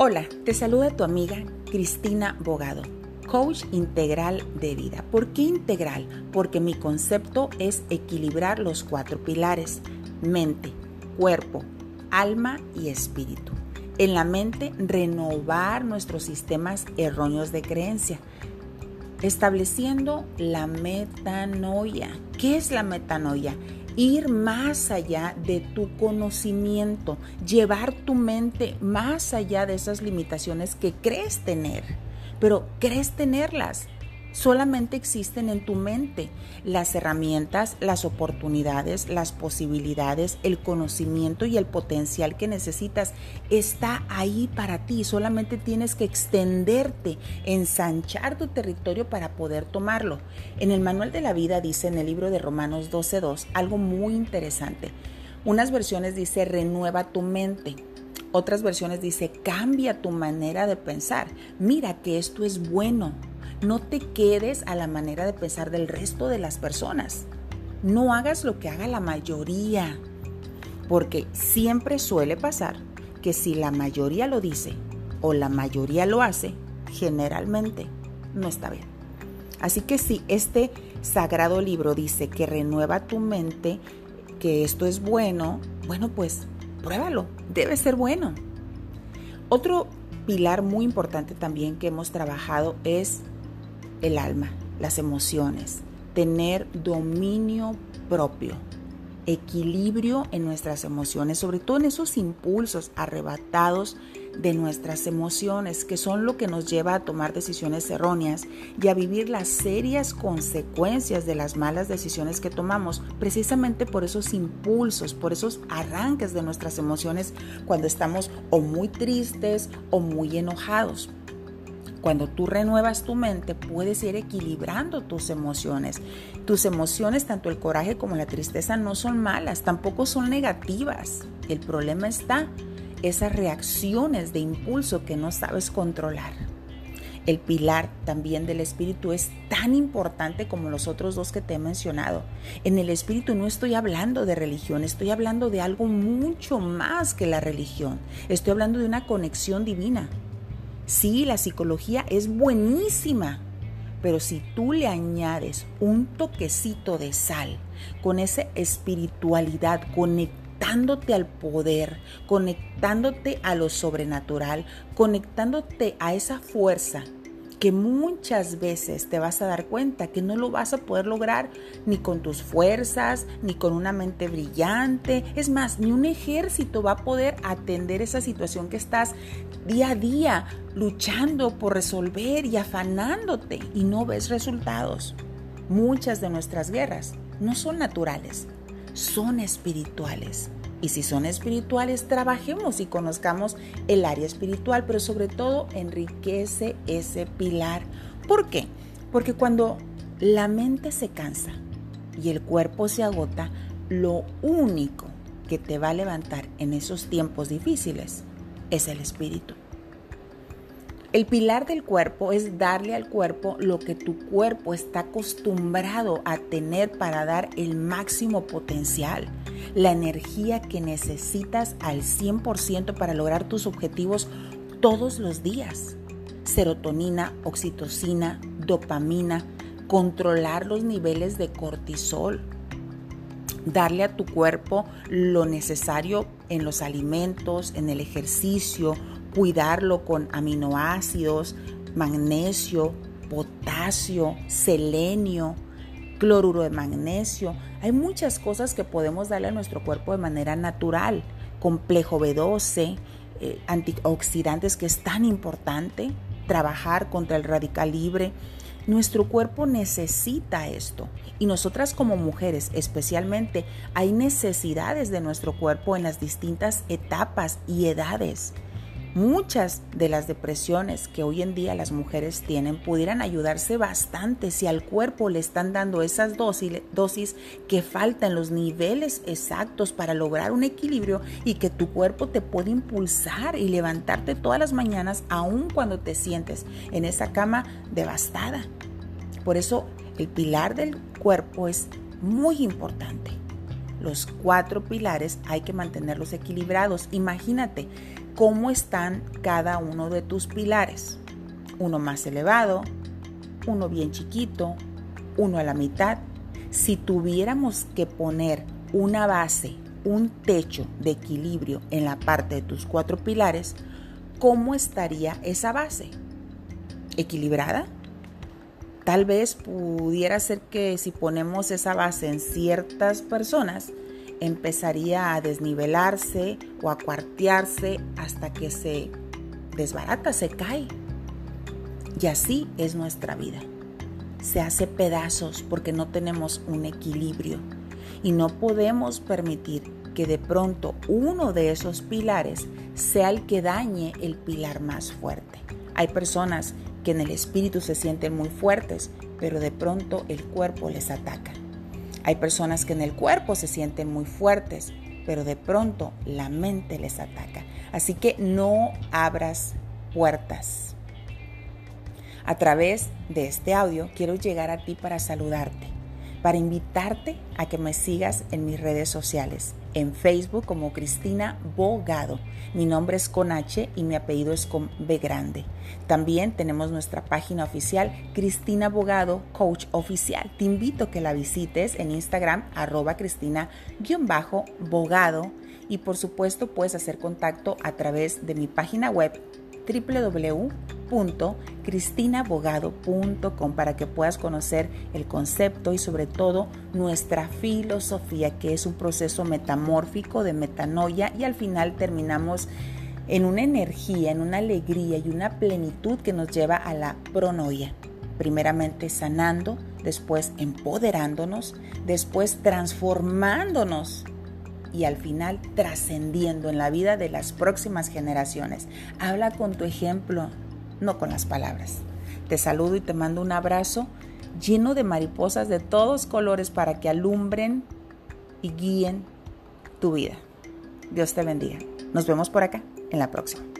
Hola, te saluda tu amiga Cristina Bogado, coach integral de vida. ¿Por qué integral? Porque mi concepto es equilibrar los cuatro pilares, mente, cuerpo, alma y espíritu. En la mente, renovar nuestros sistemas erróneos de creencia, estableciendo la metanoia. ¿Qué es la metanoia? ir más allá de tu conocimiento, llevar tu mente más allá de esas limitaciones que crees tener, pero crees tenerlas solamente existen en tu mente. Las herramientas, las oportunidades, las posibilidades, el conocimiento y el potencial que necesitas está ahí para ti. Solamente tienes que extenderte, ensanchar tu territorio para poder tomarlo. En el manual de la vida dice en el libro de Romanos 12.2 algo muy interesante. Unas versiones dice renueva tu mente. Otras versiones dice cambia tu manera de pensar. Mira que esto es bueno no te quedes a la manera de pensar del resto de las personas. No hagas lo que haga la mayoría, porque siempre suele pasar que si la mayoría lo dice o la mayoría lo hace, generalmente no está bien. Así que si este sagrado libro dice que renueva tu mente, que esto es bueno, bueno, pues pruébalo, debe ser bueno. Otro pilar muy importante también que hemos trabajado es el alma, las emociones, tener dominio propio, equilibrio en nuestras emociones, sobre todo en esos impulsos arrebatados de nuestras emociones, que son lo que nos lleva a tomar decisiones erróneas y a vivir las serias consecuencias de las malas decisiones que tomamos, precisamente por esos impulsos, por esos arranques de nuestras emociones cuando estamos o muy tristes o muy enojados. Cuando tú renuevas tu mente, puedes ir equilibrando tus emociones. Tus emociones, tanto el coraje como la tristeza, no son malas, tampoco son negativas. El problema está esas reacciones de impulso que no sabes controlar. El pilar también del espíritu es tan importante como los otros dos que te he mencionado. En el espíritu no estoy hablando de religión, estoy hablando de algo mucho más que la religión. Estoy hablando de una conexión divina. Sí, la psicología es buenísima, pero si tú le añades un toquecito de sal con esa espiritualidad, conectándote al poder, conectándote a lo sobrenatural, conectándote a esa fuerza que muchas veces te vas a dar cuenta que no lo vas a poder lograr ni con tus fuerzas, ni con una mente brillante. Es más, ni un ejército va a poder atender esa situación que estás día a día luchando por resolver y afanándote y no ves resultados. Muchas de nuestras guerras no son naturales, son espirituales. Y si son espirituales, trabajemos y conozcamos el área espiritual, pero sobre todo enriquece ese pilar. ¿Por qué? Porque cuando la mente se cansa y el cuerpo se agota, lo único que te va a levantar en esos tiempos difíciles es el espíritu. El pilar del cuerpo es darle al cuerpo lo que tu cuerpo está acostumbrado a tener para dar el máximo potencial, la energía que necesitas al 100% para lograr tus objetivos todos los días. Serotonina, oxitocina, dopamina, controlar los niveles de cortisol, darle a tu cuerpo lo necesario en los alimentos, en el ejercicio, cuidarlo con aminoácidos, magnesio, potasio, selenio, cloruro de magnesio. Hay muchas cosas que podemos darle a nuestro cuerpo de manera natural. Complejo B12, eh, antioxidantes que es tan importante, trabajar contra el radical libre. Nuestro cuerpo necesita esto y nosotras como mujeres especialmente hay necesidades de nuestro cuerpo en las distintas etapas y edades. Muchas de las depresiones que hoy en día las mujeres tienen pudieran ayudarse bastante si al cuerpo le están dando esas dosis, dosis que faltan los niveles exactos para lograr un equilibrio y que tu cuerpo te puede impulsar y levantarte todas las mañanas aun cuando te sientes en esa cama devastada. Por eso el pilar del cuerpo es muy importante. Los cuatro pilares hay que mantenerlos equilibrados. Imagínate cómo están cada uno de tus pilares. Uno más elevado, uno bien chiquito, uno a la mitad. Si tuviéramos que poner una base, un techo de equilibrio en la parte de tus cuatro pilares, ¿cómo estaría esa base? ¿Equilibrada? Tal vez pudiera ser que si ponemos esa base en ciertas personas, empezaría a desnivelarse o a cuartearse hasta que se desbarata, se cae. Y así es nuestra vida. Se hace pedazos porque no tenemos un equilibrio y no podemos permitir que de pronto uno de esos pilares sea el que dañe el pilar más fuerte. Hay personas que en el espíritu se sienten muy fuertes, pero de pronto el cuerpo les ataca. Hay personas que en el cuerpo se sienten muy fuertes, pero de pronto la mente les ataca. Así que no abras puertas. A través de este audio quiero llegar a ti para saludarte para invitarte a que me sigas en mis redes sociales. En Facebook como Cristina Bogado. Mi nombre es con H y mi apellido es con B grande. También tenemos nuestra página oficial Cristina Bogado Coach Oficial. Te invito a que la visites en Instagram arroba Cristina-Bogado y por supuesto puedes hacer contacto a través de mi página web www.cristinabogado.com para que puedas conocer el concepto y sobre todo nuestra filosofía, que es un proceso metamórfico de metanoia y al final terminamos en una energía, en una alegría y una plenitud que nos lleva a la pronoia. Primeramente sanando, después empoderándonos, después transformándonos y al final trascendiendo en la vida de las próximas generaciones. Habla con tu ejemplo, no con las palabras. Te saludo y te mando un abrazo lleno de mariposas de todos colores para que alumbren y guíen tu vida. Dios te bendiga. Nos vemos por acá en la próxima.